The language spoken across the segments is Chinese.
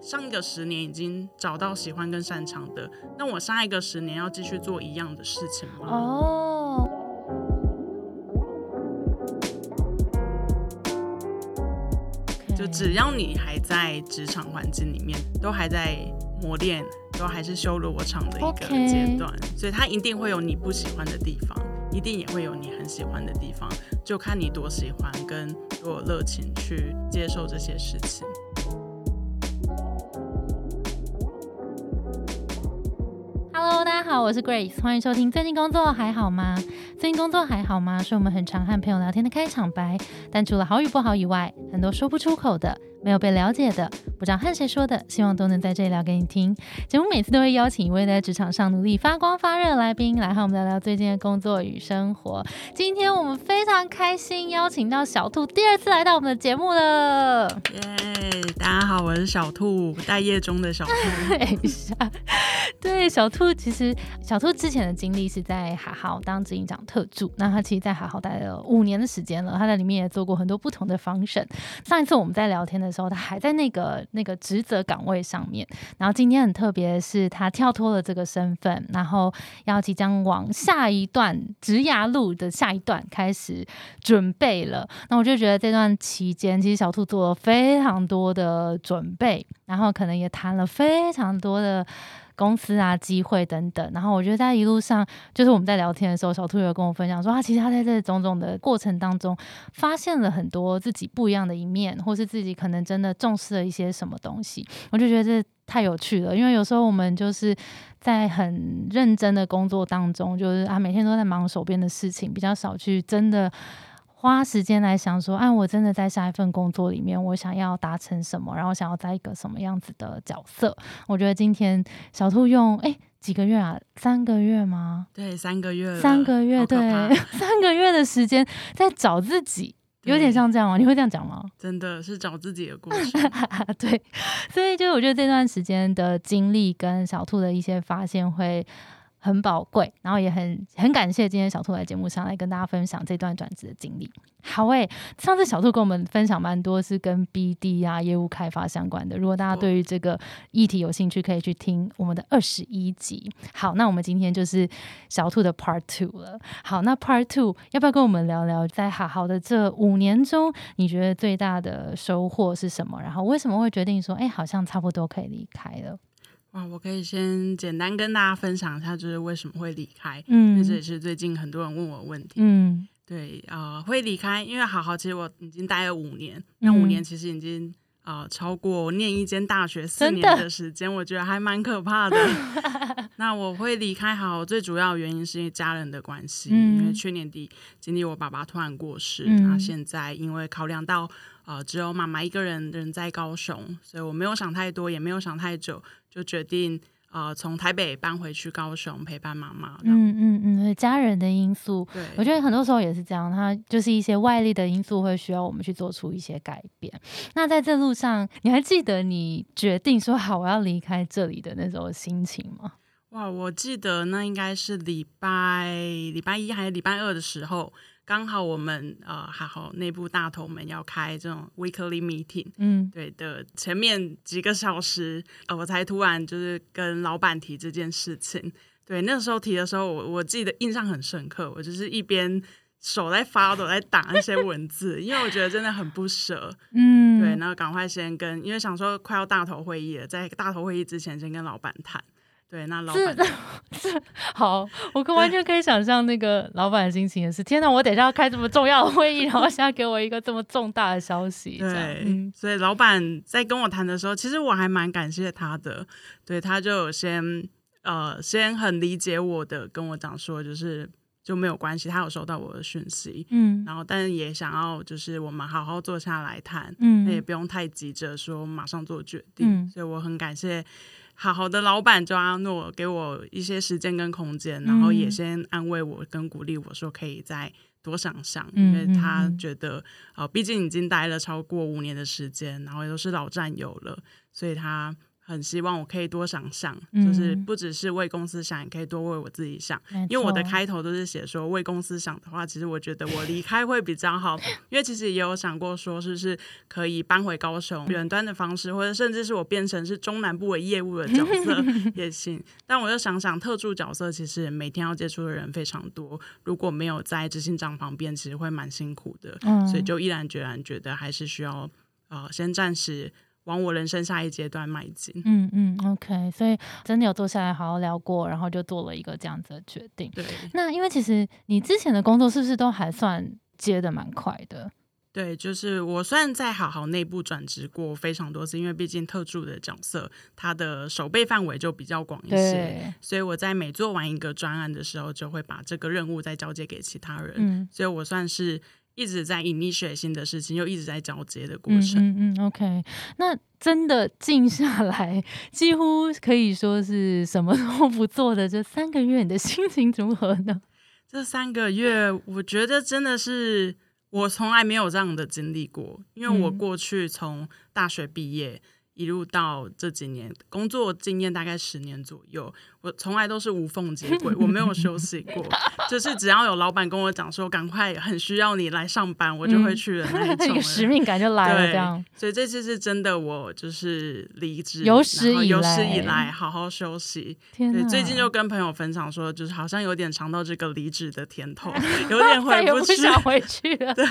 上一个十年已经找到喜欢跟擅长的，那我下一个十年要继续做一样的事情吗？哦，就只要你还在职场环境里面，都还在磨练，都还是修罗场的一个阶段所以它一定会有你不喜欢的地方，一定也会有你很喜欢的地方，就看你多喜欢跟多有热情去接受这些事情。好，我是 Grace，欢迎收听。最近工作还好吗？最近工作还好吗？是我们很常和朋友聊天的开场白。但除了好与不好以外，很多说不出口的、没有被了解的、不知道和谁说的，希望都能在这里聊给你听。节目每次都会邀请一位在职场上努力发光发热的来宾来和我们聊聊最近的工作与生活。今天我们非常开心邀请到小兔第二次来到我们的节目了。耶、大家好，我是小兔，待业中的小兔。等一下，对小兔，其实小兔之前的经历是在海豪当执行长特助，那他其实，在海豪待了五年的时间了，他在里面也做过很多不同的方审。上一次我们在聊天的时候，他还在那个那个职责岗位上面，然后今天很特别的是，他跳脱了这个身份，然后要即将往下一段职涯路的下一段开始准备了。那我就觉得这段期间，其实小兔做了非常多的准备，然后可能也谈了非常多的公司啊、机会等等。然后我觉得在一路上，就是我们在聊天的时候，小兔有跟我分享说，他其实他在这种种的过程当中，发现了很多自己不一样的一面，或是自己可能真的重视了一些什么东西。我就觉得这太有趣了，因为有时候我们就是在很认真的工作当中，就是啊每天都在忙手边的事情，比较少去真的。花时间来想说，哎，我真的在下一份工作里面，我想要达成什么，然后想要在一个什么样子的角色。我觉得今天小兔用哎几个月啊，三个月吗？对，三个月，三个月，对，三个月的时间在找自己，有点像这样吗？你会这样讲吗？真的是找自己的过程。对，所以就我觉得这段时间的经历跟小兔的一些发现会很宝贵，然后也很很感谢今天小兔来节目上来跟大家分享这段转职的经历。好诶、上次小兔跟我们分享蛮多是跟 BD 啊业务开发相关的，如果大家对于这个议题有兴趣，可以去听我们的二十一集。好，那我们今天就是小兔的 Part Two 了。好，那 Part Two 要不要跟我们聊聊，在好好的这五年中，你觉得最大的收获是什么？然后为什么会决定说，哎、好像差不多可以离开了？哇，我可以先简单跟大家分享一下，就是为什么会离开，因为这也嗯是最近很多人问我的问题。嗯。对，呃，会离开，因为好好，其实我已经待了五年，那五嗯年其实已经呃超过我念一间大学四年的的时间，我觉得还蛮可怕的。那我会离开好好，最主要原因是因为家人的关系，因为嗯。去年底经历我爸爸突然过世，嗯。那现在因为考量到呃只有妈妈一个人人在高雄，所以我没有想太多，也没有想太久，就决定呃从台北搬回去高雄陪伴妈妈。嗯，嗯嗯家人的因素，对，我觉得很多时候也是这样，它就是一些外力的因素会需要我们去做出一些改变。那在这路上，你还记得你决定说好我要离开这里的那时候心情吗？哇，我记得那应该是礼拜礼拜一还是礼拜二的时候，刚好我们呃还好内部大头们要开这种 weekly meeting，嗯对的，前面几个小时，呃，我才突然就是跟老板提这件事情。对，那时候提的时候，我我记得印象很深刻，我就是一边手在发抖，在打那些文字，因为我觉得真的很不舍。嗯，对，然后赶快先跟，因为想说快要大头会议了，在大头会议之前先跟老板谈。对，那老板好，我可完全可以想象那个老板的心情也是，天哪，我等一下要开这么重要的会议，然后 现在给我一个这么重大的消息，对，嗯所以老板在跟我谈的时候，其实我还蛮感谢他的。对，他就有先呃，先很理解我的，跟我讲说，就是就没有关系，他有收到我的讯息，嗯然后但是也想要就是我们好好坐下来谈，那也嗯不用太急着说马上做决定。嗯所以我很感谢。好好的老板就阿诺给我一些时间跟空间，然后也嗯先安慰我跟鼓励我说可以再多想想，嗯因为他觉得呃，毕竟已经待了超过五年的时间，然后也都是老战友了，所以他很希望我可以多想想，嗯就是不只是为公司想，也可以多为我自己想。因为我的开头都是写说为公司想的话，其实我觉得我离开会比较好，因为其实也有想过说是不是可以搬回高雄远端的方式，或者甚至是我变成是中南部的业务的角色 也行。但我又想想，特助角色其实每天要接触的人非常多，如果没有在执行长旁边，其实会蛮辛苦的。嗯所以就毅然决然觉得还是需要呃先暂时往我人生下一阶段迈进。嗯嗯，OK，所以真的有坐下来好好聊过，然后就做了一个这样子的决定。对那因为其实你之前的工作是不是都还算接的蛮快的？对，就是我虽然在好好内部转职过非常多次，因为毕竟特助的角色，它的手背范围就比较广一些。所以我在每做完一个专案的时候，就会把这个任务再交接给其他人。嗯。所以我算是一直在 initiate 新的事情，又一直在交接的过嗯程。嗯嗯，OK，那真的静下来，几乎可以说是什么都不做的这三个月，你的心情如何呢？这三个月，我觉得真的是我从来没有这样的经历过，因为我嗯过去从大学毕业。一路到这几年工作经验大概十年左右，我从来都是无缝接轨，我没有休息过。就是只要有老板跟我讲说赶快很需要你来上班，我就会去的 那一种那个。使命感就来了，对这样。所以这次是真的，我就是离职，有史以然后有史以来来好好休息。对，天哪！最近就跟朋友分享说，就是好像有点尝到这个离职的甜头，有点回不回去。想回去了。对，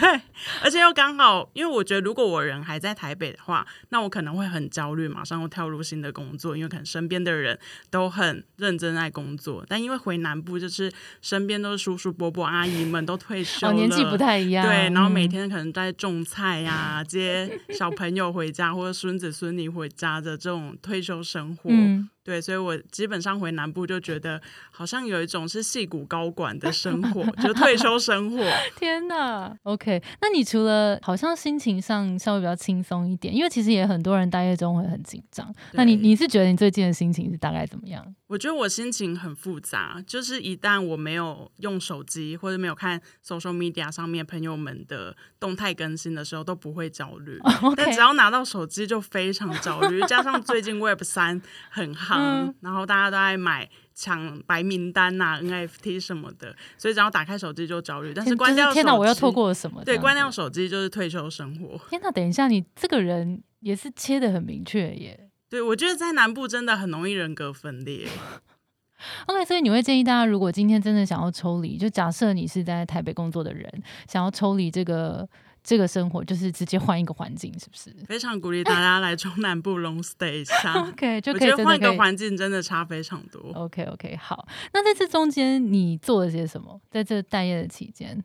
而且又刚好，因为我觉得如果我人还在台北的话，那我可能会很焦虑，马上又跳入新的工作，因为可能身边的人都很认真在工作。但因为回南部，就是身边都是叔叔伯伯、阿姨们都退休年纪不太一样。对，然后每嗯天可能在种菜呀、接小朋友回家或者孙子孙女回家的这种退休生活，嗯，对，所以我基本上回南部就觉得好像有一种是戏骨高管的生活，就退休生活。天哪，OK，那你除了好像心情上稍微比较轻松一点，因为其实也很多人待业中会很紧张。那你你是觉得你最近的心情是大概怎么样我觉得我心情很复杂，就是一旦我没有用手机或者没有看 social media 上面朋友们的动态更新的时候，都不会焦虑。但只要拿到手机就非常焦虑，加上最近 Web 三很夯，嗯然后大家都在买抢白名单呐、NFT 什么的，所以只要打开手机就焦虑。但是天关掉天哪，我又错过了什么？对，关掉手机就是退休生活。天哪，等一下，你这个人也是切的很明确耶。对，我觉得在南部真的很容易人格分裂。OK，所以你会建议大家，如果今天真的想要抽离，就假设你是在台北工作的人，想要抽离这个这个生活，就是直接换一个环境，是不是非常鼓励大家来中南部 long stay 一下。OK，就我可以换一个。环境真的差非常多。OK OK，好。那在这中间你做了些什么？在这待业的期间，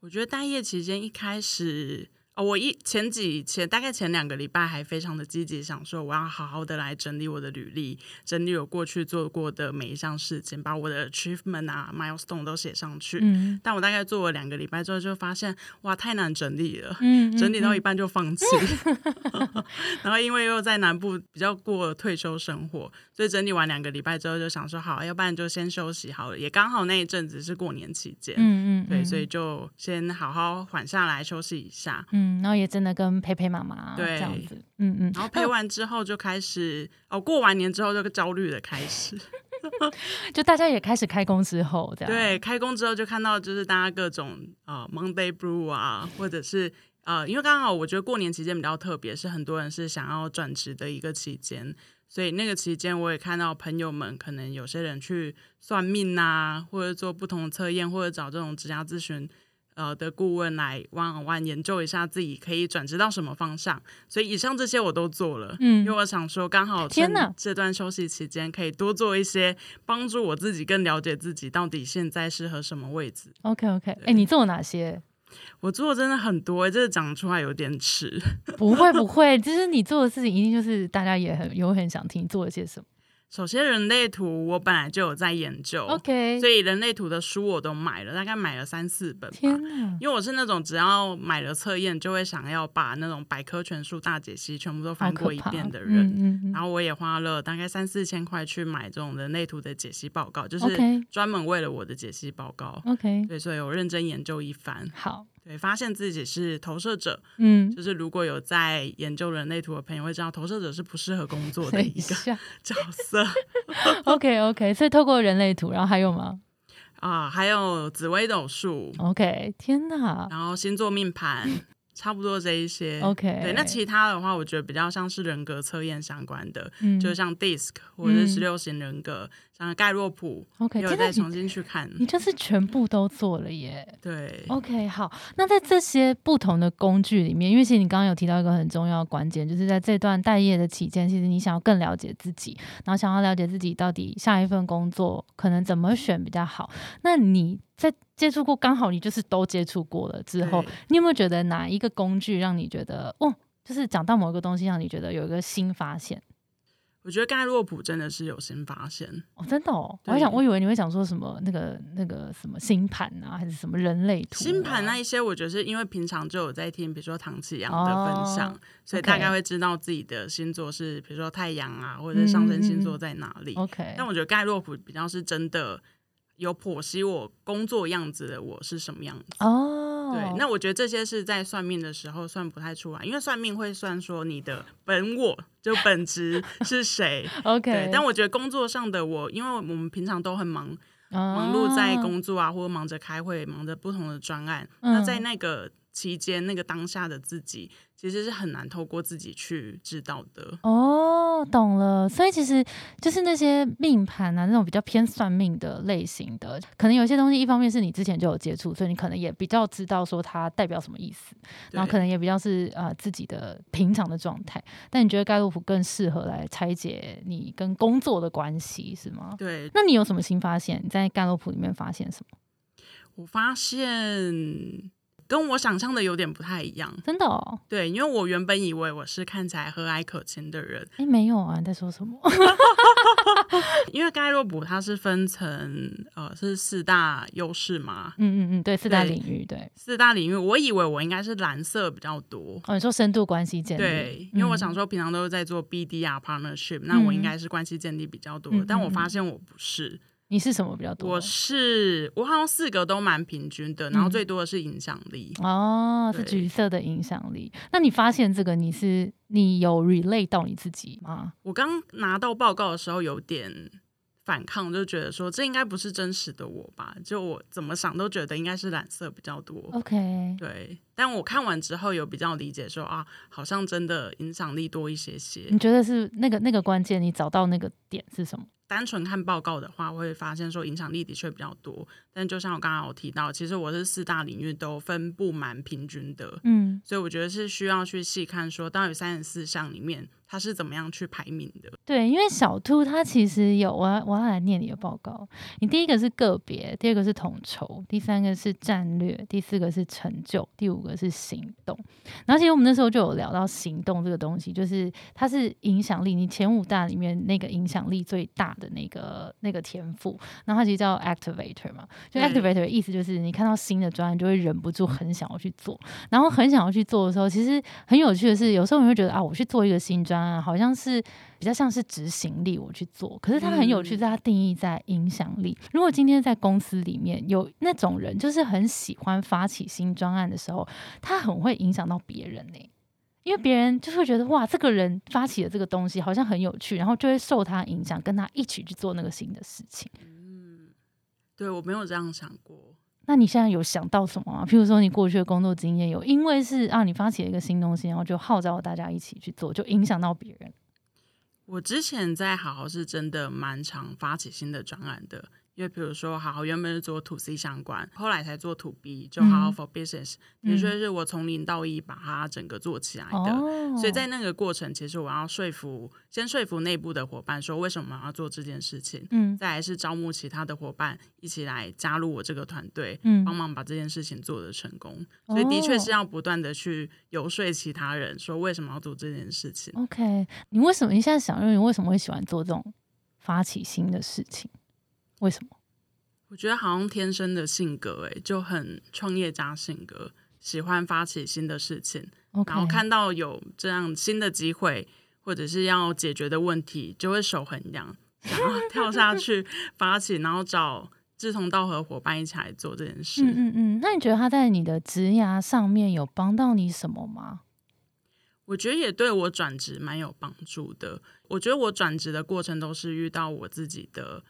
我觉得待业期间一开始，哦，我一前几前大概前两个礼拜还非常的积极，想说我要好好的来整理我的履历，整理我过去做过的每一项事情，把我的 achievement 啊 milestone 都写上去。嗯但我大概做了两个礼拜之后，就发现哇，太难整理了。嗯整理到一嗯半就放弃，然后因为又在南部比较过退休生活，所以整理完两个礼拜之后就想说好，要不然就先休息好了。也刚好那一阵子是过年期间，嗯嗯，对，嗯所以就先好好缓下来休息一下。嗯，然后也真的跟佩佩妈妈对这样子，嗯嗯，然后陪完之后就开始哦，过完年之后就焦虑的开始。就大家也开始开工之后，这样对，开工之后就看到就是大家各种呃 Monday Blue 啊，或者是呃，因为刚好我觉得过年期间比较特别，是很多人是想要转职的一个期间，所以那个期间我也看到朋友们可能有些人去算命啊，或者做不同的测验，或者找这种职业咨询。呃的顾问来 one on one 研究一下自己可以转职到什么方向，所以以上这些我都做了，嗯因为我想说刚好趁天哪这段休息期间可以多做一些帮助我自己更了解自己到底现在适合什么位置。OK OK，哎、你做了哪些？我做的真的很多、欸，这个讲出来有点迟。不会不会，就是你做的事情一定就是大家也很有很想听做了些什么。首先，人类图我本来就有在研究 OK，所以人类图的书我都买了，大概买了三四本吧。天哪，因为我是那种只要买了测验，就会想要把那种百科全书大解析全部都翻过一遍的人。嗯嗯嗯然后我也花了大概三四千块去买这种人类图的解析报告，就是专门为了我的解析报告。OK，对，所以我认真研究一番。好，对，发现自己是投射者，嗯，就是如果有在研究人类图的朋友会知道，投射者是不适合工作的一个 角色。OK OK，所以透过人类图，然后还有吗？啊，还有紫微斗数。OK，天哪！然后星座命盘。差不多这一些，OK。对，那其他的话，我觉得比较像是人格测验相关的，嗯，就像 DISC 或者是十六型人格，像盖洛普，OK。有再重新去看，你就是全部都做了耶。对，OK。好，那在这些不同的工具里面，因为其实你刚刚有提到一个很重要的关键，就是在这段待业的期间，其实你想要更了解自己，然后想要了解自己到底下一份工作可能怎么选比较好。那你在接触过，刚好你就是都接触过了之后，你有没有觉得哪一个工具让你觉得哦，就是讲到某一个东西，让你觉得有一个新发现？我觉得盖洛普真的是有新发现哦，真的哦。我还想，我以为你会讲说什么那个那个什么星盘啊，还是什么人类图？星盘那一些，我觉得是因为平常就有在听，比如说唐启阳的分享，所以大概会知道自己的星座是，比如说太阳啊，或者是上升星座在哪里。OK，但我觉得盖洛普比较是真的。有剖析我工作样子的我是什么样子哦，对，那我觉得这些是在算命的时候算不太出来，因为算命会算说你的本我就本质 是谁。OK，但我觉得工作上的我，因为我们平常都很忙，忙碌在工作啊，或者忙着开会，忙着不同的专案，那在那个。期间那个当下的自己，其实是很难透过自己去知道的。哦，懂了。所以其实就是那些命盘啊，那种比较偏算命的类型的，可能有些东西，一方面是你之前就有接触，所以你可能也比较知道说它代表什么意思，然后可能也比较是呃自己的平常的状态。但你觉得盖洛普更适合来拆解你跟工作的关系，是吗？对。那你有什么新发现？你在盖洛普里面发现什么？我发现。跟我想象的有点不太一样，真的哦。对，因为我原本以为我是看起来和蔼可亲的人，哎，没有啊，你在说什么？因为盖洛普它是分成呃是四大优势嘛，嗯嗯嗯，对，四大领域，对，四大领域，我以为我应该是蓝色比较多。哦，你说深度关系建立，对，因为我想说平常都是在做 BD 啊 partnership，那我应该是关系建立比较多，但我发现我不是。你是什么比较多？我是我好像四个都蛮平均的，然后最多的是影响力哦，是橘色的影响力。那你发现这个你是你有 relate 到你自己吗？我刚拿到报告的时候有点反抗，就觉得说这应该不是真实的我吧？就我怎么想都觉得应该是蓝色比较多。OK，对，但我看完之后有比较理解说啊，好像真的影响力多一些些。你觉得是那个那个关键？你找到那个点是什么？单纯看报告的话，会发现说影响力的确比较多。但就像我刚刚有提到，其实我是四大领域都分布蛮平均的，嗯，所以我觉得是需要去细看说，到底三十四项里面。它是怎么样去排名的？对，因为小兔它其实有，我要我要来念你的报告。你第一个是个别，第二个是统筹，第三个是战略，第四个是成就，第五个是行动。然后其实我们那时候就有聊到行动这个东西，就是它是影响力，你前五大里面那个影响力最大的那个那个天赋。然后它其实叫 activator 嘛，就 activator 的意思就是你看到新的专案就会忍不住很想要去做，然后很想要去做的时候，其实很有趣的是，有时候你会觉得啊，我去做一个新专。案，好像是比较像是执行力，我去做。可是它很有趣，在它定义在影响力。如果今天在公司里面有那种人，就是很喜欢发起新专案的时候，他很会影响到别人呢。因为别人就会觉得哇，这个人发起的这个东西好像很有趣，然后就会受他影响，跟他一起去做那个新的事情。嗯，对我没有这样想过。那你现在有想到什么吗？譬如说，你过去的工作经验有，因为是啊，你发起了一个新东西，然后就号召大家一起去做，就影响到别人。我之前在好好是真的蛮常发起新的专案的。因为比如说，好好原本是做 to C 相关，后来才做 to B，就好好 for business，的确是我从零到一把它整个做起来的。所以在那个过程，其实我要说服，先说服内部的伙伴说为什么要做这件事情，嗯，再来是招募其他的伙伴一起来加入我这个团队，嗯，帮忙把这件事情做得成功。所以的确是要不断的去游说其他人说为什么要做这件事情。OK，你为什么你现在想，你为什么会喜欢做这种发起新的事情？为什么？我觉得好像天生的性格，哎，就很创业家性格，喜欢发起新的事情，然后看到有这样新的机会，或者是要解决的问题，就会手很痒，然后跳下去发起，然后找志同道合伙伴一起来做这件事。嗯嗯嗯，那你觉得他在你的职涯上面有帮到你什么吗？我觉得也对我转职蛮有帮助的。我觉得我转职的过程都是遇到我自己的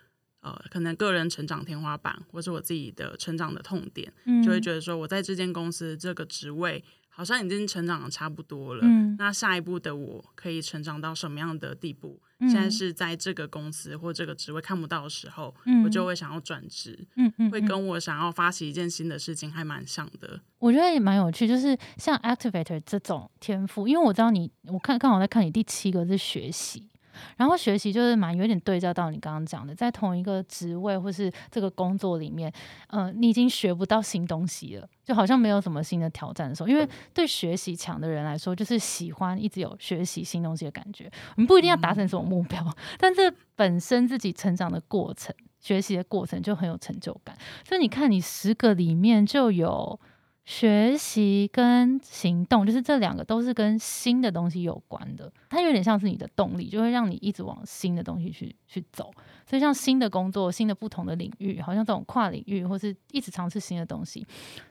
呃，可能个人成长天花板，或是我自己的成长的痛点，嗯就会觉得说我在这间公司这个职位好像已经成长的差不多了。嗯那下一步的我可以成长到什么样的地步？嗯现在是在这个公司或这个职位看不到的时候，嗯我就会想要转职，嗯嗯，嗯会跟我想要发起一件新的事情还蛮像的。我觉得也蛮有趣，就是像 activator 这种天赋，因为我知道你，我看刚好在看你第七个是学习，然后学习就是蛮有点对照到你刚刚讲的，在同一个职位或是这个工作里面，呃，你已经学不到新东西了，就好像没有什么新的挑战的时候，因为对学习强的人来说，就是喜欢一直有学习新东西的感觉。我们不一定要达成什么目标，但这本身自己成长的过程。学习的过程就很有成就感，所以你看，你十个里面就有学习跟行动，就是这两个都是跟新的东西有关的，它有点像是你的动力，就会让你一直往新的东西去去走。所以像新的工作、新的不同的领域，好像这种跨领域或是一直尝试新的东西，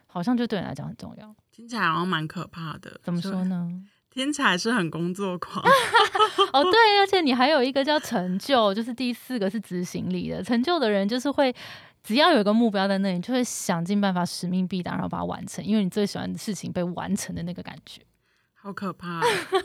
好像就对你来讲很重要。听起来好像蛮可怕的。怎么说呢？听起来是很工作狂。哦，对，而且你还有一个叫成就，就是第四个是执行力的。成就的人就是会，只要有一个目标在那里，就会想尽办法使命必达，然后把它完成，因为你最喜欢的事情被完成的那个感觉。好可怕！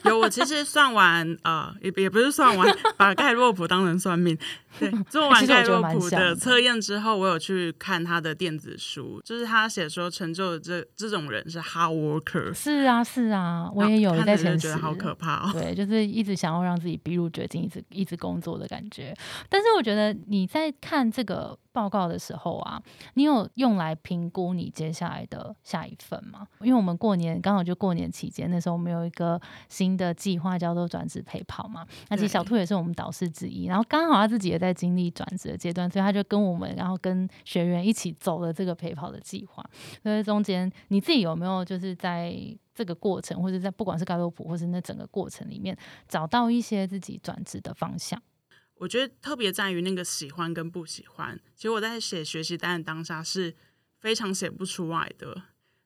有我其实算完，呃，也也不是算完，把盖洛普当成算命。对，做完盖洛普的测验之后，我有去看他的电子书，就是他写说成就这这种人是 hard worker。是啊，是啊，我也有在前觉得好可怕哦。对，就是一直想要让自己逼入绝境，一直一直工作的感觉。但是我觉得你在看这个报告的时候啊，你有用来评估你接下来的下一份吗？因为我们过年刚好就过年期间，那时候我们有一个新的计划叫做转职陪跑嘛。那其实小兔也是我们导师之一，然后刚好他自己也在经历转职的阶段，所以他就跟我们，然后跟学员一起走了这个陪跑的计划。所以中间你自己有没有就是在这个过程，或者在不管是盖洛普，或是那整个过程里面，找到一些自己转职的方向？我觉得特别在于那个喜欢跟不喜欢。其实我在写学习单的当下是非常写不出来的。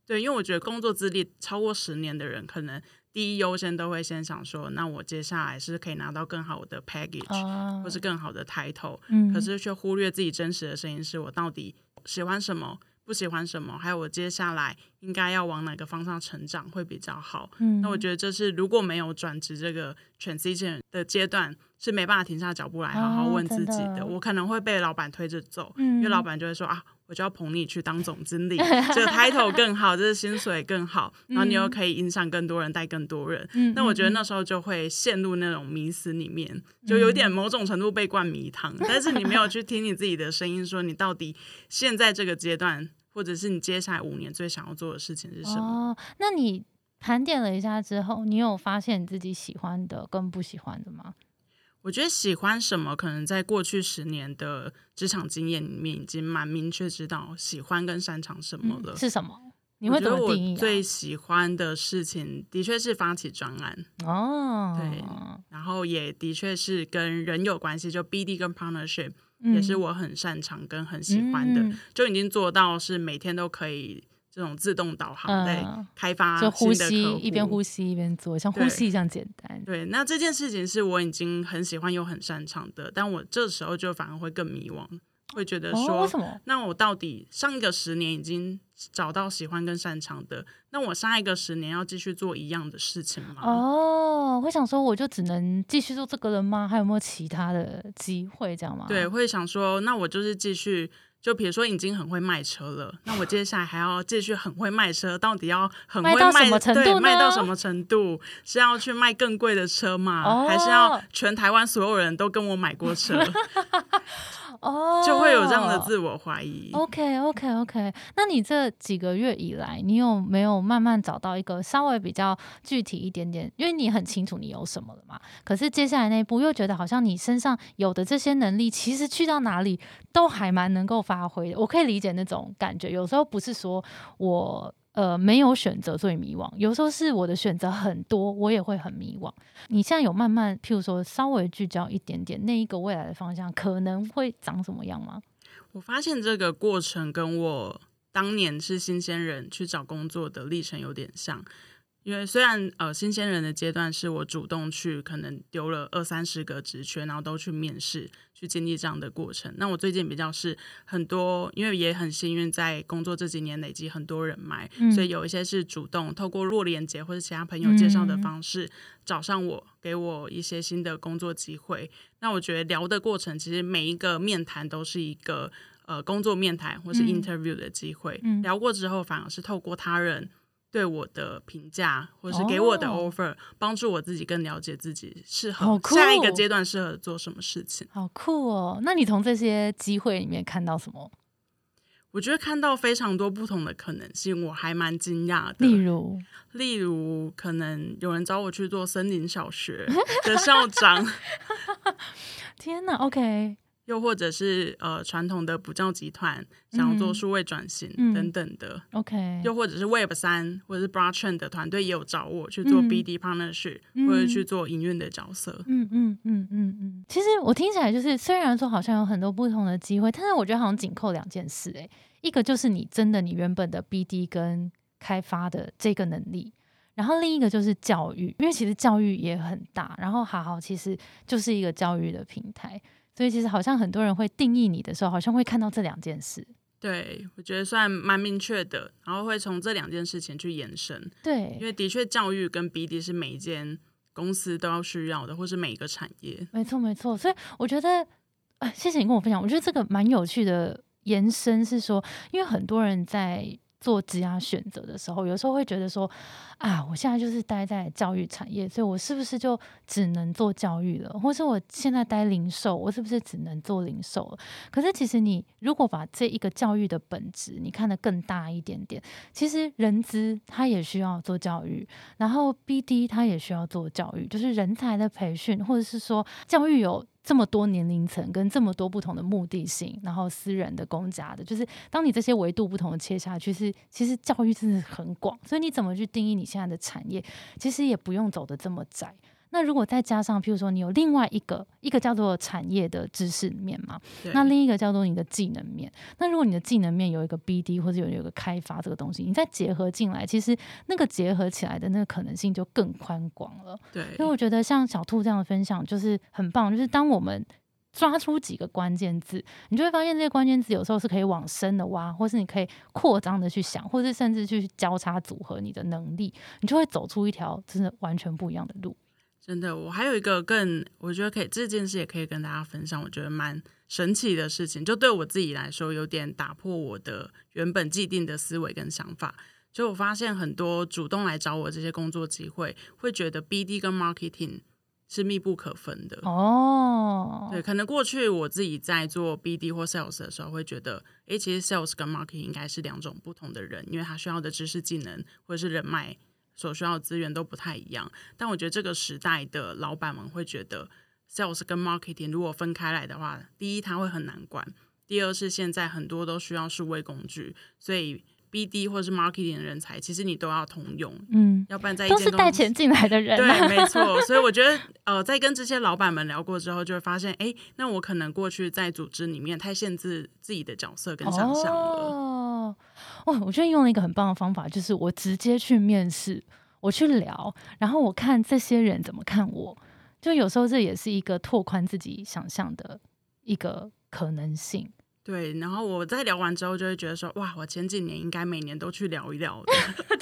对，因为我觉得工作资历超过十年的人，可能第一优先都会先想说，那我接下来是可以拿到更好的 package，、啊或是更好的 title，、嗯可是却忽略自己真实的声音，是我到底喜欢什么，不喜欢什么，还有我接下来应该要往哪个方向成长会比较好。嗯那我觉得这是如果没有转职这个 transition 的阶段，是没办法停下脚步来好好哦问自己真的我可能会被老板推着走，嗯因为老板就会说啊，我就要捧你去当总经理，这个 title 更好，这个薪水更好，然后你又可以影响更多人，带更多人。嗯那我觉得嗯那时候就会陷入那种迷思里面，就有点某种程度被灌迷汤，但是你没有去听你自己的声音，说你到底现在这个阶段，或者是你接下来五年最想要做的事情是什么？哦，那你盘点了一下之后，你有发现你自己喜欢的跟不喜欢的吗？我觉得喜欢什么，可能在过去十年的职场经验里面，已经蛮明确知道喜欢跟擅长什么了。是什么？你会我觉得我怎么定义、啊？最喜欢的事情，的确是发起专案，哦，对然后也的确是跟人有关系，就 BD 跟 partnership、嗯也是我很擅长跟很喜欢的，嗯就已经做到是每天都可以这种自动导航在嗯开发就呼吸一边呼吸一边做，像呼吸一样简单。对，那这件事情是我已经很喜欢又很擅长的，但我这时候就反而会更迷惘，会觉得哦，说，为什么？那我到底上一个十年已经找到喜欢跟擅长的，那我下一个十年要继续做一样的事情吗？哦，会想说，我就只能继续做这个了吗？还有没有其他的机会这样吗？对，会想说，那我就是继续。就比如说已经很会卖车了，那我接下来还要继续很会卖车，到底要很会卖到什么程度对，卖到什么程度？是要去卖更贵的车吗？哦还是要全台湾所有人都跟我买过车？哦，就会有这样的自我怀疑。OK OK OK，那你这几个月以来，你有没有慢慢找到一个稍微比较具体一点点？因为你很清楚你有什么了嘛。可是接下来那一步又觉得好像你身上有的这些能力，其实去到哪里都还蛮能够发挥的。我可以理解那种感觉，有时候不是说我。呃，没有选择所以迷惘，有时候是我的选择很多，我也会很迷惘。你现在有慢慢，譬如说稍微聚焦一点点，那一个未来的方向可能会长什么样吗？我发现这个过程跟我当年是新鲜人去找工作的历程有点像。因为虽然呃新鲜人的阶段是我主动去可能丢了二三十个职缺，然后都去面试，去经历这样的过程。那我最近比较是很多，因为也很幸运在工作这几年累积很多人脉，所以有一些是主动透过弱连接或者其他朋友介绍的方式找上我，给我一些新的工作机会。那我觉得聊的过程，其实每一个面谈都是一个呃工作面谈或是 interview 的机会。聊过之后，反而是透过他人。对我的评价，或是给我的 offer，帮助我自己更了解自己适合下一个阶段适合做什么事情。好酷哦！那你从这些机会里面看到什么？我觉得看到非常多不同的可能性，我还蛮惊讶的。例如，例如可能有人找我去做森林小学的校长。天哪！OK。又或者是呃传统的补教集团想要做数位转型等等的，OK。又或者是 Web 三或者是 Blockchain 的团队也有找我去做 BD partnership 或者去做营运的角色。嗯嗯嗯嗯嗯。其实我听起来就是，虽然说好像有很多不同的机会，但是我觉得好像紧扣两件事。诶，一个就是你真的你原本的 BD 跟开发的这个能力，然后另一个就是教育，因为其实教育也很大。然后好好其实就是一个教育的平台。所以其实好像很多人会定义你的时候，好像会看到这两件事。对，我觉得算蛮明确的，然后会从这两件事情去延伸。对，因为的确教育跟 BD 是每一间公司都要需要的，或是每一个产业。没错，没错。所以我觉得，呃，谢谢你跟我分享。我觉得这个蛮有趣的延伸是说，因为很多人在。做职业选择的时候，有时候会觉得说，啊，我现在就是待在教育产业，所以我是不是就只能做教育了？或是我现在待零售，我是不是只能做零售了？可是其实你如果把这一个教育的本质你看得更大一点点，其实人资他也需要做教育，然后 BD 他也需要做教育，就是人才的培训，或者是说教育有。这么多年龄层跟这么多不同的目的性，然后私人的、公家的，就是当你这些维度不同的切下去，是其实教育真的很广，所以你怎么去定义你现在的产业，其实也不用走的这么窄。那如果再加上，譬如说你有另外一个一个叫做产业的知识面嘛，那另一个叫做你的技能面。那如果你的技能面有一个 BD 或者有有个开发这个东西，你再结合进来，其实那个结合起来的那个可能性就更宽广了。对，所以我觉得像小兔这样的分享就是很棒，就是当我们抓出几个关键字，你就会发现这些关键字有时候是可以往深的挖，或是你可以扩张的去想，或是甚至去交叉组合你的能力，你就会走出一条真的完全不一样的路。真的，我还有一个更，我觉得可以这件事也可以跟大家分享，我觉得蛮神奇的事情，就对我自己来说，有点打破我的原本既定的思维跟想法。就我发现很多主动来找我这些工作机会，会觉得 BD 跟 marketing 是密不可分的。哦，对，可能过去我自己在做 BD 或 sales 的时候，会觉得，诶，其实 sales 跟 marketing 应该是两种不同的人，因为他需要的知识技能或者是人脉。所需要的资源都不太一样，但我觉得这个时代的老板们会觉得，sales 跟 marketing 如果分开来的话，第一他会很难管，第二是现在很多都需要数位工具，所以 BD 或者是 marketing 的人才，其实你都要通用，嗯，要不然在都是带钱进来的人，对，没错。所以我觉得，呃，在跟这些老板们聊过之后，就会发现，哎，那我可能过去在组织里面太限制自己的角色跟想象了。哦，哦我觉得用了一个很棒的方法，就是我直接去面试，我去聊，然后我看这些人怎么看我，就有时候这也是一个拓宽自己想象的一个可能性。对，然后我在聊完之后就会觉得说，哇，我前几年应该每年都去聊一聊的，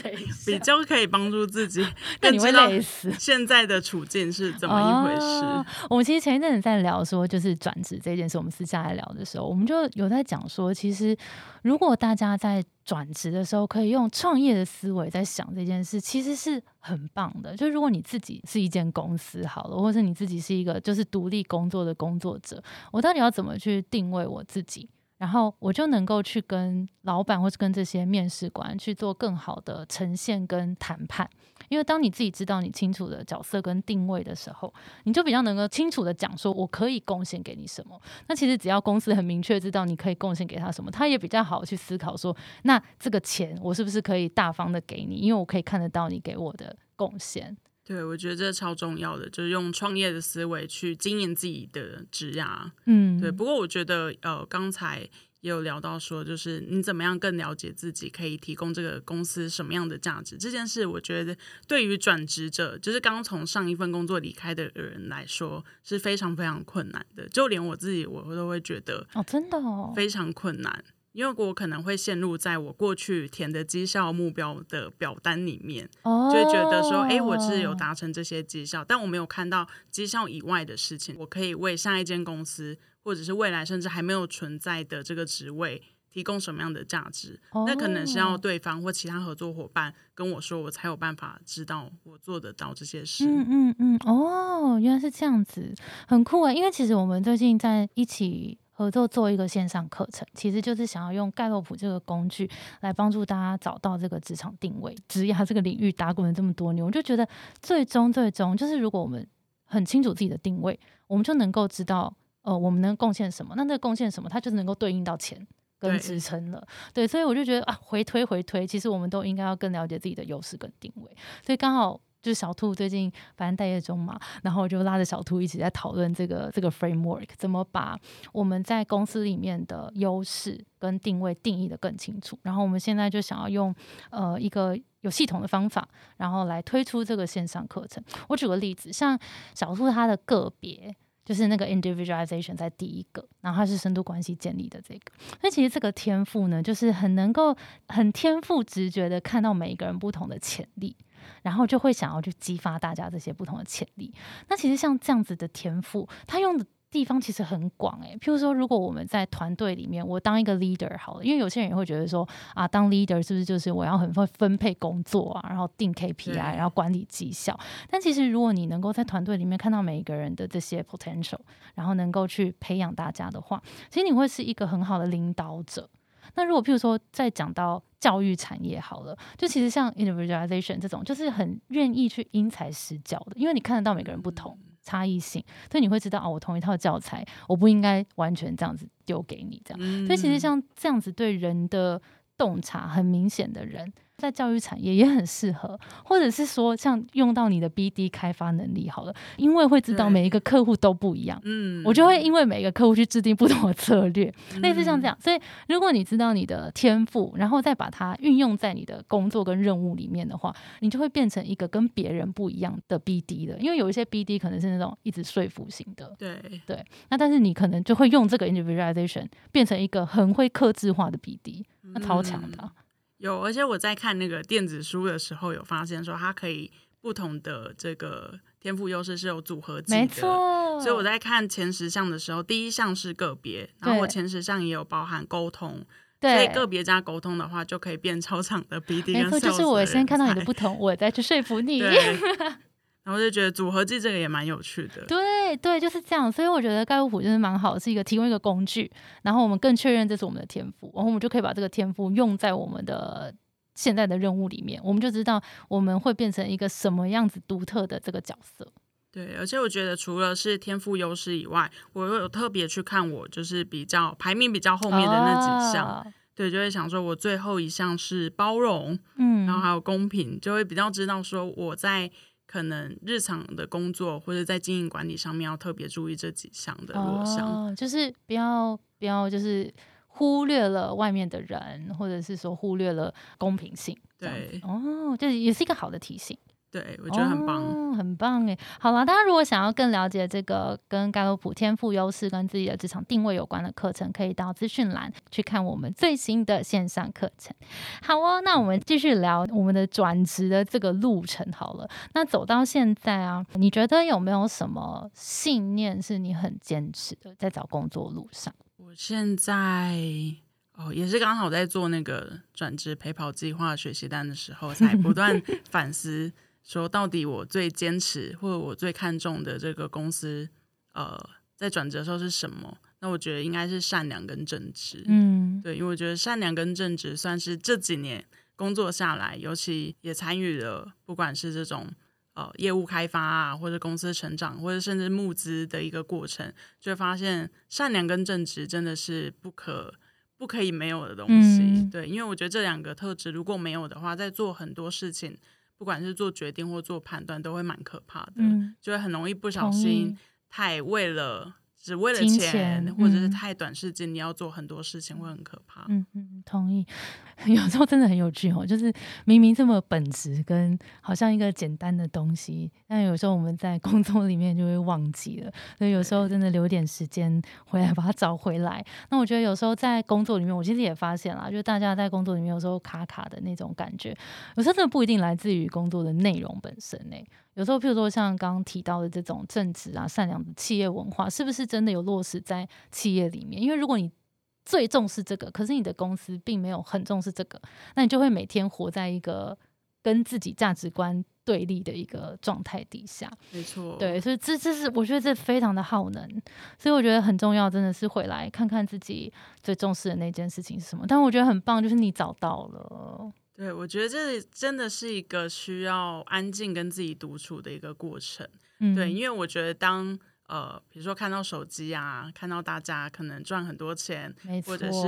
比较可以帮助自己。但你会累死。现在的处境是怎么一回事？我们其实前一阵子在聊说，就是转职这件事，我们私下来聊的时候，我们就有在讲说，其实如果大家在转职的时候，可以用创业的思维在想这件事，其实是很棒的。就如果你自己是一间公司好了，或者你自己是一个就是独立工作的工作者，我到底要怎么去定位我自己？然后我就能够去跟老板或是跟这些面试官去做更好的呈现跟谈判，因为当你自己知道你清楚的角色跟定位的时候，你就比较能够清楚的讲说我可以贡献给你什么。那其实只要公司很明确知道你可以贡献给他什么，他也比较好去思考说，那这个钱我是不是可以大方的给你，因为我可以看得到你给我的贡献。对，我觉得这超重要的，就是用创业的思维去经营自己的职涯。嗯，对，不过我觉得呃，刚才也有聊到说，就是你怎么样更了解自己，可以提供这个公司什么样的价值这件事，我觉得对于转职者，就是刚从上一份工作离开的人来说，是非常非常困难的。就连我自己，我都会觉得哦，真的哦，非常困难。因为我可能会陷入在我过去填的绩效目标的表单里面，哦，就会觉得说，哎，我是有达成这些绩效，但我没有看到绩效以外的事情，我可以为下一间公司，或者是未来甚至还没有存在的这个职位提供什么样的价值？那可能是要对方或其他合作伙伴跟我说，我才有办法知道我做得到这些事。嗯嗯嗯，哦，原来是这样子，很酷啊！因为其实我们最近在一起。合作做一个线上课程，其实就是想要用盖洛普这个工具来帮助大家找到这个职场定位。职业这个领域打滚了这么多年，我就觉得最终最终就是，如果我们很清楚自己的定位，我们就能够知道，呃，我们能贡献什么。那那个贡献什么，它就能够对应到钱跟支撑了。对，所以我就觉得啊，回推回推，其实我们都应该要更了解自己的优势跟定位。所以刚好。就是小兔最近反正待业中嘛，然后我就拉着小兔一起在讨论这个这个 framework 怎么把我们在公司里面的优势跟定位定义的更清楚。然后我们现在就想要用呃一个有系统的方法，然后来推出这个线上课程。我举个例子，像小兔它的个别就是那个 individualization 在第一个，然后它是深度关系建立的这个。那其实这个天赋呢，就是很能够很天赋直觉的看到每一个人不同的潜力。然后就会想要去激发大家这些不同的潜力。那其实像这样子的天赋，他用的地方其实很广诶。譬如说，如果我们在团队里面，我当一个 leader 好了，因为有些人也会觉得说啊，当 leader 是不是就是我要很会分配工作啊，然后定 KPI，然后管理绩效？但其实如果你能够在团队里面看到每一个人的这些 potential，然后能够去培养大家的话，其实你会是一个很好的领导者。那如果譬如说再讲到教育产业好了，就其实像 individualization 这种，就是很愿意去因材施教的，因为你看得到每个人不同差异性，所以你会知道哦，我同一套教材，我不应该完全这样子丢给你这样。所以其实像这样子对人的洞察很明显的人。在教育产业也很适合，或者是说像用到你的 BD 开发能力好了，因为会知道每一个客户都不一样，嗯，我就会因为每一个客户去制定不同的策略，类似像这样。所以如果你知道你的天赋，然后再把它运用在你的工作跟任务里面的话，你就会变成一个跟别人不一样的 BD 的。因为有一些 BD 可能是那种一直说服型的，对对。那但是你可能就会用这个 individualization 变成一个很会克制化的 BD，那超强的。有，而且我在看那个电子书的时候，有发现说它可以不同的这个天赋优势是有组合技的。没错。所以我在看前十项的时候，第一项是个别，然后我前十项也有包含沟通。对。所以个别加沟通的话，就可以变 超长的 BD。没错，就是我先看到你的不同，我再去说服你。然后就觉得组合技这个也蛮有趣的，对对，就是这样。所以我觉得盖洛普就是蛮好，是一个提供一个工具，然后我们更确认这是我们的天赋，然后我们就可以把这个天赋用在我们的现在的任务里面，我们就知道我们会变成一个什么样子独特的这个角色。对，而且我觉得除了是天赋优势以外，我有特别去看我就是比较排名比较后面的那几项，对，就会想说我最后一项是包容，嗯，然后还有公平，就会比较知道说我在。可能日常的工作或者在经营管理上面要特别注意这几项的弱项，就是不要不要就是忽略了外面的人，或者是说忽略了公平性。对，哦，这也是一个好的提醒。对，我觉得很棒，很棒哎。好了，大家如果想要更了解这个跟盖洛普天赋优势跟自己的职场定位有关的课程，可以到资讯栏去看我们最新的线上课程。好哦，那我们继续聊我们的转职的这个路程好了。那走到现在啊，你觉得有没有什么信念是你很坚持的，在找工作路上？我现在哦，也是刚好在做那个转职陪跑计划学习单的时候，才不断 反思。说到底，我最坚持或者我最看重的这个公司，呃，在转折的时候是什么？那我觉得应该是善良跟正直。嗯，对，因为我觉得善良跟正直算是这几年工作下来，尤其也参与了，不管是这种呃业务开发啊，或者公司成长，或者甚至募资的一个过程，就会发现善良跟正直真的是不可不可以没有的东西。对，因为我觉得这两个特质如果没有的话，在做很多事情。不管是做决定或做判断，都会蛮可怕的，嗯，就会很容易不小心太为了只为了金钱，钱或者是嗯太短时间，你要做很多事情会很可怕。嗯嗯，同意。有时候真的很有趣哦，就是明明这么本质跟好像一个简单的东西，但有时候我们在工作里面就会忘记了，所以有时候真的留点时间回来把它找回来。那我觉得有时候在工作里面，我其实也发现啦，就是大家在工作里面有时候卡卡的那种感觉，有时候真的不一定来自于工作的内容本身呢、有时候，譬如说像刚刚提到的这种正直啊、善良的企业文化，是不是真的有落实在企业里面？因为如果你最重视这个，可是你的公司并没有很重视这个，那你就会每天活在一个跟自己价值观对立的一个状态底下。没错，对，所以这这是我觉得这非常的耗能，所以我觉得很重要，真的是回来看看自己最重视的那件事情是什么。但我觉得很棒，就是你找到了。对，我觉得这真的是一个需要安静跟自己独处的一个过程。嗯，对，因为我觉得当呃，比如说看到手机啊，看到大家可能赚很多钱，或者是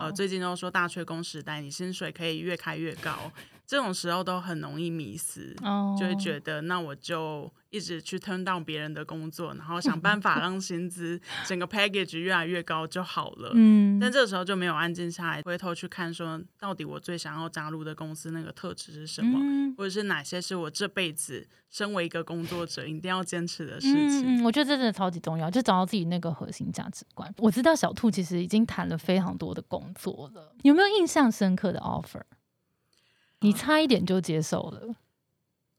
呃，最近都说大缺工时代，你薪水可以越开越高，这种时候都很容易迷失，哦，就会觉得那我就一直去 turn down 别人的工作，然后想办法让薪资 整个 package 越来越高就好了。嗯，但这个时候就没有安静下来，回头去看说，到底我最想要加入的公司那个特质是什么，嗯或者是哪些是我这辈子身为一个工作者一定要坚持的事情。我觉得这真的超级重要，就找到自己那个核心价值观。我知道小兔其实已经谈了非常多的工作了，有没有印象深刻的 offer？你差一点就接受了。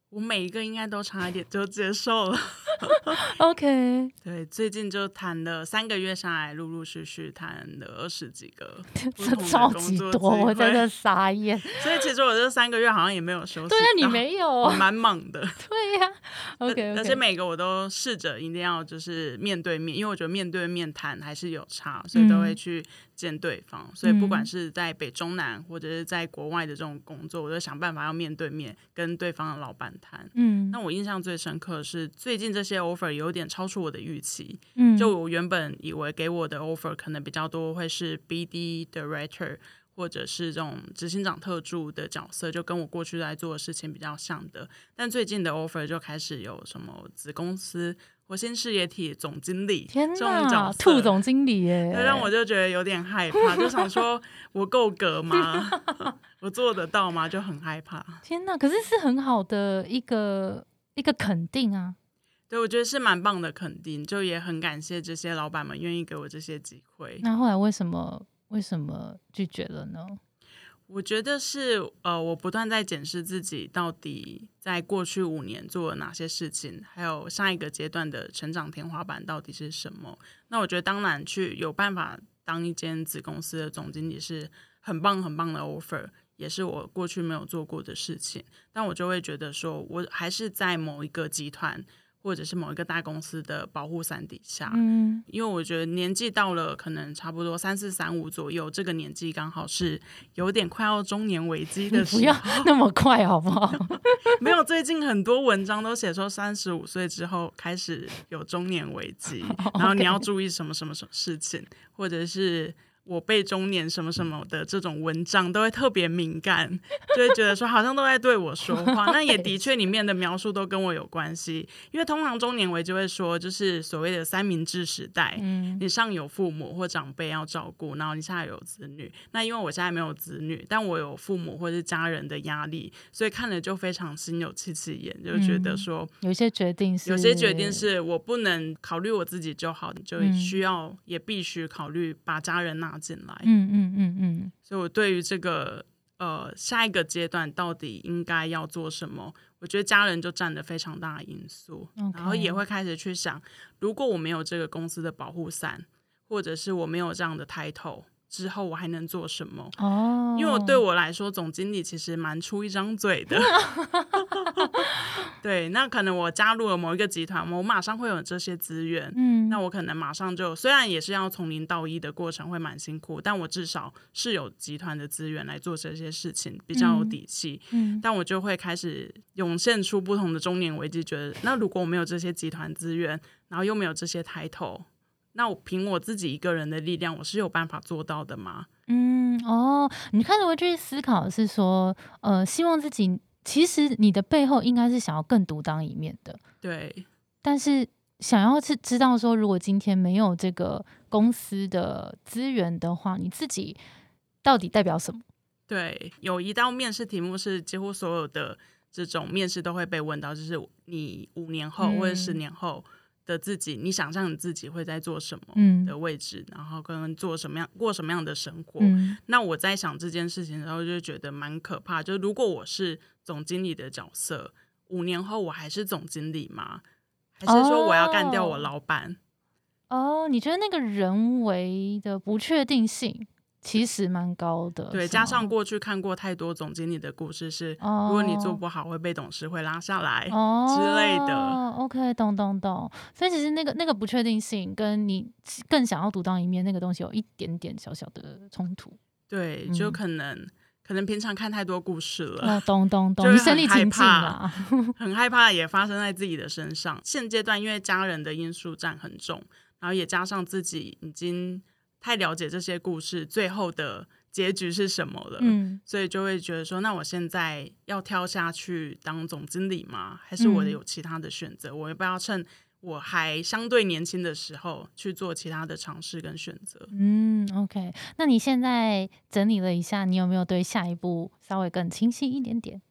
我每一个应该都差一点就接受了。OK，对，最近就谈了三个月下来，陆陆续续谈了二十几个 这超级多，我真会的傻眼。所以其实我这三个月好像也没有休息到。对啊，你没有？蛮猛的。对呀、OK，, 而而且每个我都试着一定要就是面对面，因为我觉得面对面谈还是有差，所以都会嗯去见对方。所以不管嗯是在北中南或者是在国外的这种工作，我都想办法要面对面跟对方的老板谈。嗯那我印象最深刻的是最近这些 offer 有点超出我的预期，嗯，就我原本以为给我的 offer 可能比较多会是 BD director 或者是这种执行长特助的角色，就跟我过去在做的事情比较像的。但最近的 offer 就开始有什么子公司我新事业体总经理天这种角哪，色，兔总经理耶，那让我就觉得有点害怕，就想说 我够格吗？我做得到吗？就很害怕。天哪，可是是很好的一个一个肯定啊。对，我觉得是蛮棒的肯定，就也很感谢这些老板们愿意给我这些机会。那后来为什么为什么拒绝了呢？我觉得是呃，我不断在检视自己到底在过去五年做了哪些事情，还有下一个阶段的成长天花板到底是什么。那我觉得当然去有办法当一间子公司的总经理是很棒很棒的 offer，也是我过去没有做过的事情。但我就会觉得说，我还是在某一个集团或者是某一个大公司的保护伞底下，嗯因为我觉得年纪到了，可能差不多三四三五左右，这个年纪刚好是有点快要中年危机你的时不要。那么快好不好？没有，最近很多文章都写说，三十五岁之后开始有中年危机，然后你要注意什么什么什么事情，或者是。我被中年什么什么的这种文章都会特别敏感，就会觉得说好像都在对我说话。那也的确里面的描述都跟我有关系，因为通常中年危就会说，就是所谓的三明治时代，嗯你上有父母或长辈要照顾，然后你下有子女。那因为我现在没有子女，但我有父母或是家人的压力，所以看了就非常心有戚戚焉，就觉得说、有些决定是有些决定是我不能考虑我自己就好，就嗯需要、也必须考虑把家人纳进来。嗯嗯嗯嗯。所以我对于这个呃下一个阶段到底应该要做什么，我觉得家人就占了非常大的因素。然后也会开始去想，如果我没有这个公司的保护伞，或者是我没有这样的 title 之后，我还能做什么？哦，因为我对我来说，总经理其实蛮出一张嘴的。对，那可能我加入了某一个集团，我马上会有这些资源，嗯那我可能马上就，虽然也是要从零到一的过程会蛮辛苦，但我至少是有集团的资源来做这些事情，比较有底气。嗯但我就会开始涌现出不同的中年危机，觉得那如果我没有这些集团资源，然后又没有这些抬头，那我凭我自己一个人的力量，我是有办法做到的吗？嗯哦，你开始会去思考是说，呃，希望自己其实你的背后应该是想要更独当一面的，对，但是想要是知道说，如果今天没有这个公司的资源的话，你自己到底代表什么？对，有一道面试题目是几乎所有的这种面试都会被问到，就是你五年后或者十年后的自己，你想象你自己会在做什么嗯的位置，然后跟做什么样过什么样的生活。嗯那我在想这件事情的时候，就觉得蛮可怕。就如果我是总经理的角色，五年后我还是总经理吗？还是说我要干掉我哦老板？哦，你觉得那个人为的不确定性其实蛮高的，对，加上过去看过太多总经理的故事是，哦如果你做不好会被董事会拉下来。哦之类的 OK，懂懂懂。所以其实那个那个不确定性跟你更想要独当一面那个东西有一点点小小的冲突。对，就嗯可能、可能平常看太多故事了，哦，懂懂懂，就会你身临很害怕。很害怕也发生在自己的身上。现阶段因为家人的因素占很重，然后也加上自己已经太了解这些故事最后的结局是什么了，嗯所以就会觉得说，那我现在要跳下去当总经理吗？还是我嗯有其他的选择？我要不要趁我还相对年轻的时候去做其他的尝试跟选择？嗯，OK。那你现在整理了一下，你有没有对下一步稍微更清晰一点点？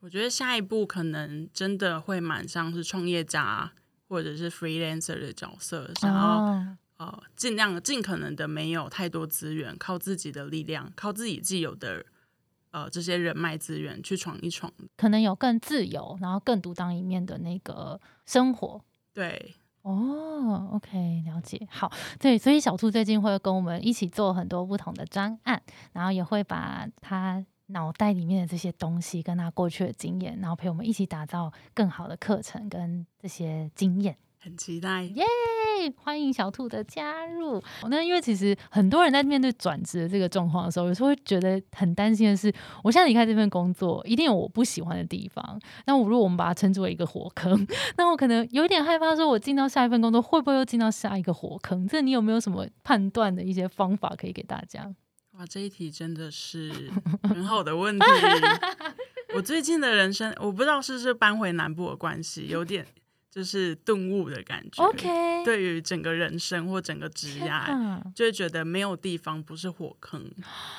我觉得下一步可能真的会蛮像是创业家或者是 freelancer 的角色，想要、哦，呃尽量尽可能的没有太多资源，靠自己的力量，靠自己既有的呃这些人脉资源去闯一闯。可能有更自由，然后更独当一面的那个生活。对，哦，OK，了解。好，对，所以小兔最近会跟我们一起做很多不同的专案，然后也会把他脑袋里面的这些东西跟他过去的经验，然后陪我们一起打造更好的课程跟这些经验。很期待。耶欢迎小兔的加入。那因为其实很多人在面对转职的这个状况的时候，有时候会觉得很担心的是，我现在离开这份工作，一定有我不喜欢的地方。那我如果我们把它称之为一个火坑，那我可能有点害怕，说我进到下一份工作会不会又进到下一个火坑？这你有没有什么判断的一些方法可以给大家？哇，这一题真的是很好的问题。我最近的人生，我不知道是不是搬回南部的关系，有点就是顿悟的感觉。OK，对于整个人生或整个职天涯，就会觉得没有地方不是火坑，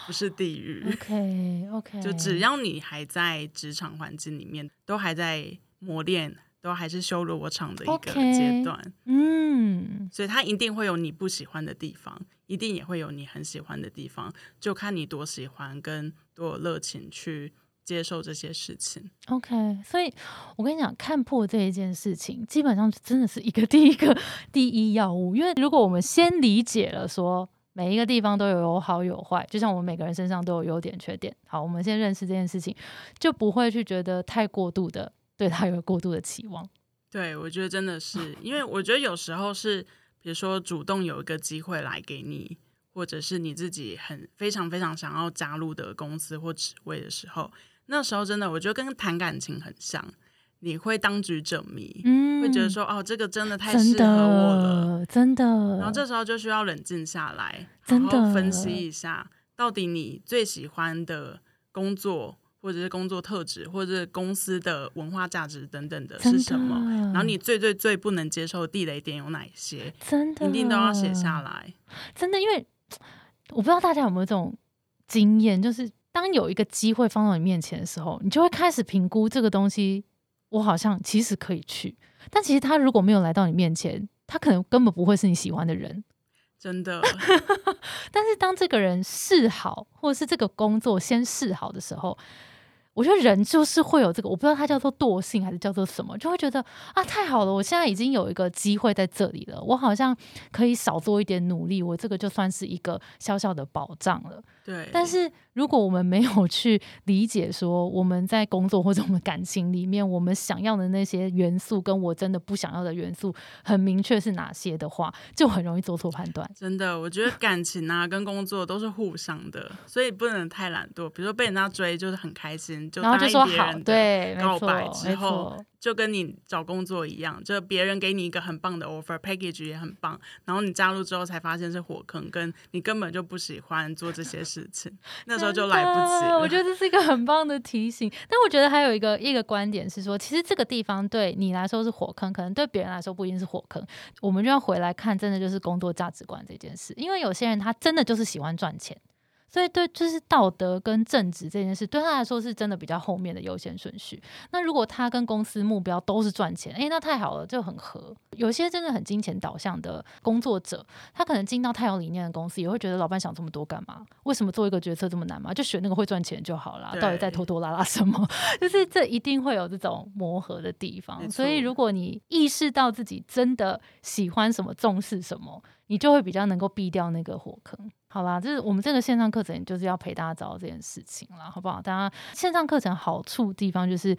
不是地狱。，OK OK，就只要你还在职场环境里面，都还在磨练，都还是修罗场的一个阶段。嗯。所以它一定会有你不喜欢的地方，一定也会有你很喜欢的地方，就看你多喜欢跟多有热情去接受这些事情。OK，所以我跟你讲，看破这一件事情，基本上真的是一个第一个 第一要务。因为如果我们先理解了说每一个地方都有有好有坏，就像我们每个人身上都有优点缺点。好，我们先认识这件事情，就不会去觉得太过度的对他有过度的期望。对，我觉得真的是，因为我觉得有时候是，比如说主动有一个机会来给你，或者是你自己很非常非常想要加入的公司或职位的时候，那时候真的我觉得跟谈感情很像，你会当局者迷，嗯，会觉得说哦，这个真的太真适合我了，的，真的，然后这时候就需要冷静下来，真的分析一下，到底你最喜欢的工作，或者是工作特质，或者是公司的文化价值等等的是什么？然后你最最最不能接受的地雷点有哪些？真的一定都要写下来。真的，因为 我不知道大家有没有这种经验，就是当有一个机会放到你面前的时候，你就会开始评估这个东西，我好像其实可以去，但其实他如果没有来到你面前，他可能根本不会是你喜欢的人。真的，但是当这个人试好，或者是这个工作先试好的时候，我觉得人就是会有这个，我不知道它叫做惰性还是叫做什么，就会觉得啊，太好了，我现在已经有一个机会在这里了，我好像可以少做一点努力，我这个就算是一个小小的保障了。对。但是如果我们没有去理解说我们在工作或者我们感情里面，我们想要的那些元素，跟我真的不想要的元素很明确是哪些的话，就很容易做错判断。真的，我觉得感情啊跟工作都是互相的，所以不能太懒惰。比如说被人家追就是很开心，就然后答就说好，对，没告，白之没后错，就跟你找工作一样，就别人给你一个很棒的 offer package 也很棒，然后你加入之后才发现是火坑，跟你根本就不喜欢做这些事情，那时候就来不及了。我觉得这是一个很棒的提醒。但我觉得还有一个一个观点是说，其实这个地方对你来说是火坑，可能对别人来说不一定是火坑。我们就要回来看，真的就是工作价值观这件事。因为有些人他真的就是喜欢赚钱。所以对，就是道德跟正直这件事，对他来说是真的比较后面的优先顺序。那如果他跟公司目标都是赚钱，诶，那太好了，就很合。有些真的很金钱导向的工作者，他可能进到太有理念的公司，也会觉得老板想这么多干嘛？为什么做一个决策这么难嘛？就选那个会赚钱就好啦。到底在拖拖拉拉什么？就是这一定会有这种磨合的地方。所以如果你意识到自己真的喜欢什么、重视什么，你就会比较能够避掉那个火坑。好啦，就是我们这个线上课程就是要陪大家找到这件事情啦，好不好？大家线上课程好处地方就是，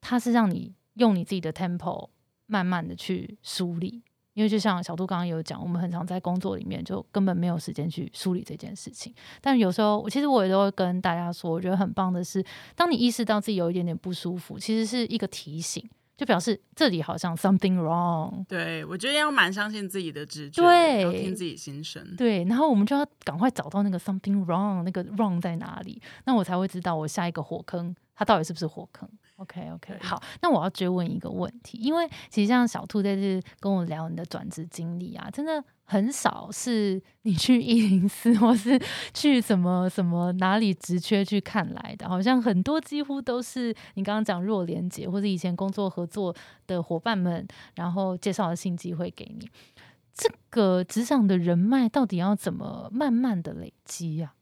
它是让你用你自己的 tempo 慢慢的去梳理。因为就像小杜刚刚有讲，我们很常在工作里面就根本没有时间去梳理这件事情。但有时候，其实我也都会跟大家说，我觉得很棒的是，当你意识到自己有一点点不舒服，其实是一个提醒，就表示这里好像 something wrong。对，我觉得要蛮相信自己的直觉，对要听自己心声。对，然后我们就要赶快找到那个 something wrong，那个 wrong 在哪里，那我才会知道我下一个火坑它到底是不是火坑。OK OK，好，那我要追问一个问题，因为其实像小兔在这跟我聊你的转职经历啊，真的很少是你去一零四或是去什么什么哪里职缺去看来的，好像很多几乎都是你刚刚讲弱连接或者以前工作合作的伙伴们，然后介绍的新机会给你。这个职场的人脉到底要怎么慢慢的累积呀、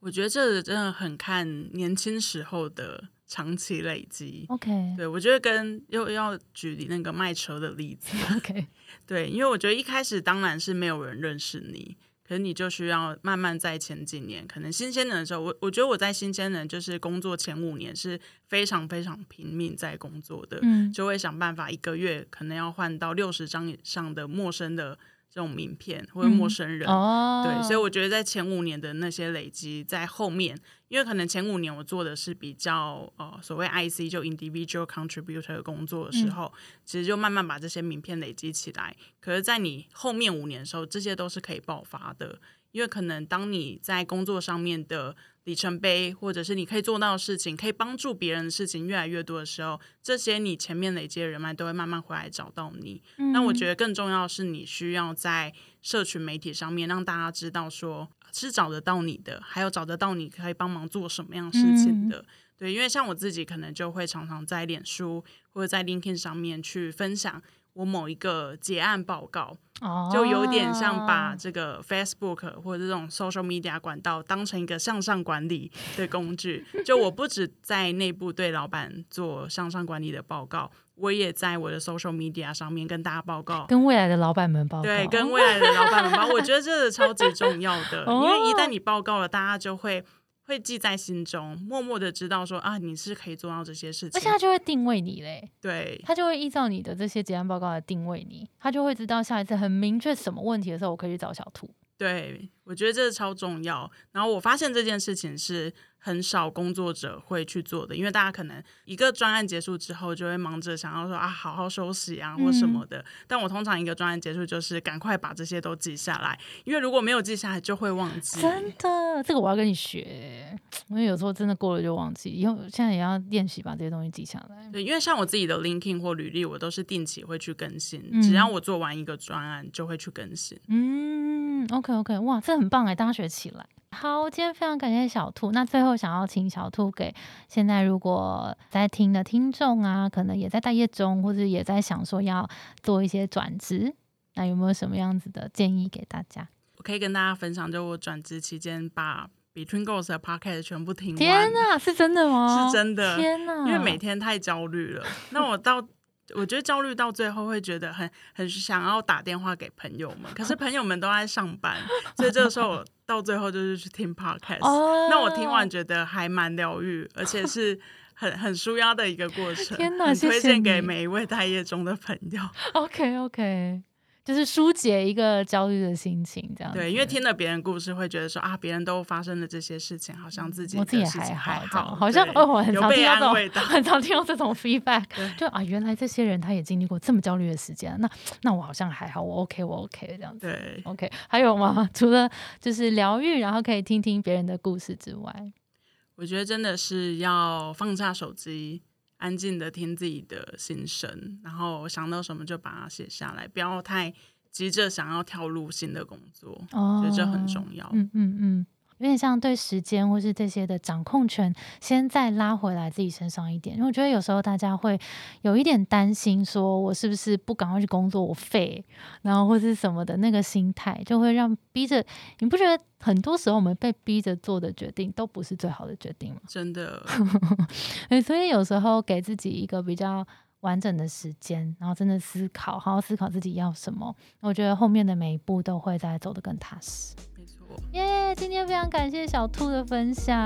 我觉得这真的很看年轻时候的长期累积。o k 对，我觉得跟又要举那个卖车的例子，OK，对，因为我觉得一开始当然是没有人认识你，可是你就需要慢慢在前几年，可能新鲜人的时候，我我觉得我在新鲜人就是工作前五年是非常非常拼命在工作的，嗯。就会想办法一个月可能要换到六十张以上的陌生的这种名片或者陌生人。哦，对，所以我觉得在前五年的那些累积，在后面，因为可能前五年我做的是比较呃所谓 IC 就 individual contributor 的工作的时候，其实就慢慢把这些名片累积起来。可是，在你后面五年的时候，这些都是可以爆发的，因为可能当你在工作上面的里程碑，或者是你可以做到的事情，可以帮助别人的事情越来越多的时候，这些你前面累积的人脉都会慢慢回来找到你。那我觉得得更重要的是，你需要在社群媒体上面让大家知道说是找得到你的，还有找得到你可以帮忙做什么样事情的。对，因为像我自己可能就会常常在脸书或者在 LinkedIn 上面去分享我某一个结案报告，哦就有点像把这个 Facebook 或者这种 social media 管道当成一个向上管理的工具。就我不止在内部对老板做向上管理的报告，我也在我的 social media 上面跟大家报告。跟未来的老板们报告，对，跟未来的老板们报，我觉得这是超级重要的，因为一旦你报告了，大家就会会记在心中，默默的知道说啊，你是可以做到这些事情而且。他就会定位你嘞，对，他就会依照你的这些结案报告来定位你，他就会知道下一次很明确什么问题的时候，我可以去找小兔。对，我觉得这超重要。然后我发现这件事情是很少工作者会去做的，因为大家可能一个专案结束之后，就会忙着想要说啊，好好休息啊，或什么的。但我通常一个专案结束，就是赶快把这些都记下来，因为如果没有记下来，就会忘记。真的，这个我要跟你学，因为有时候真的过了就忘记，以后现在也要练习把这些东西记下来。对，因为像我自己的 LinkedIn 或履历，我都是定期会去更新，嗯只要我做完一个专案，就会去更新。嗯，OK OK，哇，这很棒哎，大家学起来。好，今天非常感谢小兔。那最后想要请小兔给现在如果在听的听众啊，可能也在待业中，或者也在想说要做一些转职，那有没有什么样子的建议给大家？我可以跟大家分享，就我转职期间把 Between Goals 的 Podcast 全部听完。天哪，是真的吗？是真的天哪，因为每天太焦虑了。那我到，我觉得焦虑到最后会觉得很很想要打电话给朋友们，可是朋友们都在上班，所以这个时候我到最后就是去听 podcast。哦，那我听完觉得还蛮疗愈，而且是 很很舒压的一个过程。天哪很推荐给每一位待业中的朋友。OK OK，就是疏解一个焦虑的心情，这样对，因为听了别人故事，会觉得说啊，别人都发生了这些事情，好像自己我自己还好，好像哦，我很常听到这种，很常听到这种 feedback，就啊，原来这些人他也经历过这么焦虑的时间，那那我好像还好，我 OK，我 OK 这样子，对，OK，还有吗？除了就是疗愈，然后可以听听别人的故事之外，我觉得真的是要放下手机。安静的听自己的心声，然后想到什么就把它写下来，不要太急着想要跳入新的工作，所以这很重要。嗯嗯嗯。有点像对时间或是这些的掌控权，先再拉回来自己身上一点。因为我觉得有时候大家会有一点担心，说我是不是不赶快去工作，我废，然后或是什么的那个心态，就会让逼着你不觉得很多时候我们被逼着做的决定都不是最好的决定吗？真的，所以有时候给自己一个比较完整的时间，然后真的思考，好好思考自己要什么，我觉得后面的每一步都会再走得更踏实。耶！今天非常感谢小兔的分享，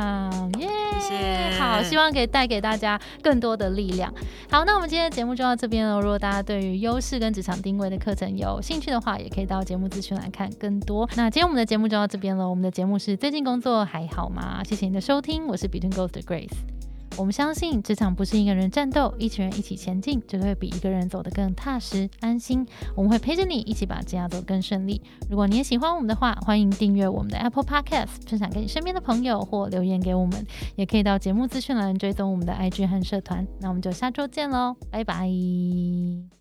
耶！谢谢。好，希望可以带给大家更多的力量。好，那我们今天的节目就到这边了。如果大家对于优势跟职场定位的课程有兴趣的话，也可以到节目资讯来看更多。那今天我们的节目就到这边了。我们的节目是最近工作还好吗？谢谢你的收听，我是 Between Ghost 的 Grace。我们相信职场不是一个人战斗，一群人一起前进，就会比一个人走得更踏实安心。我们会陪着你一起把这样走得更顺利。如果你也喜欢我们的话，欢迎订阅我们的 Apple Podcast，分享给你身边的朋友或留言给我们，也可以到节目资讯栏追踪我们的 IG 和社团。那我们就下周见喽，拜拜。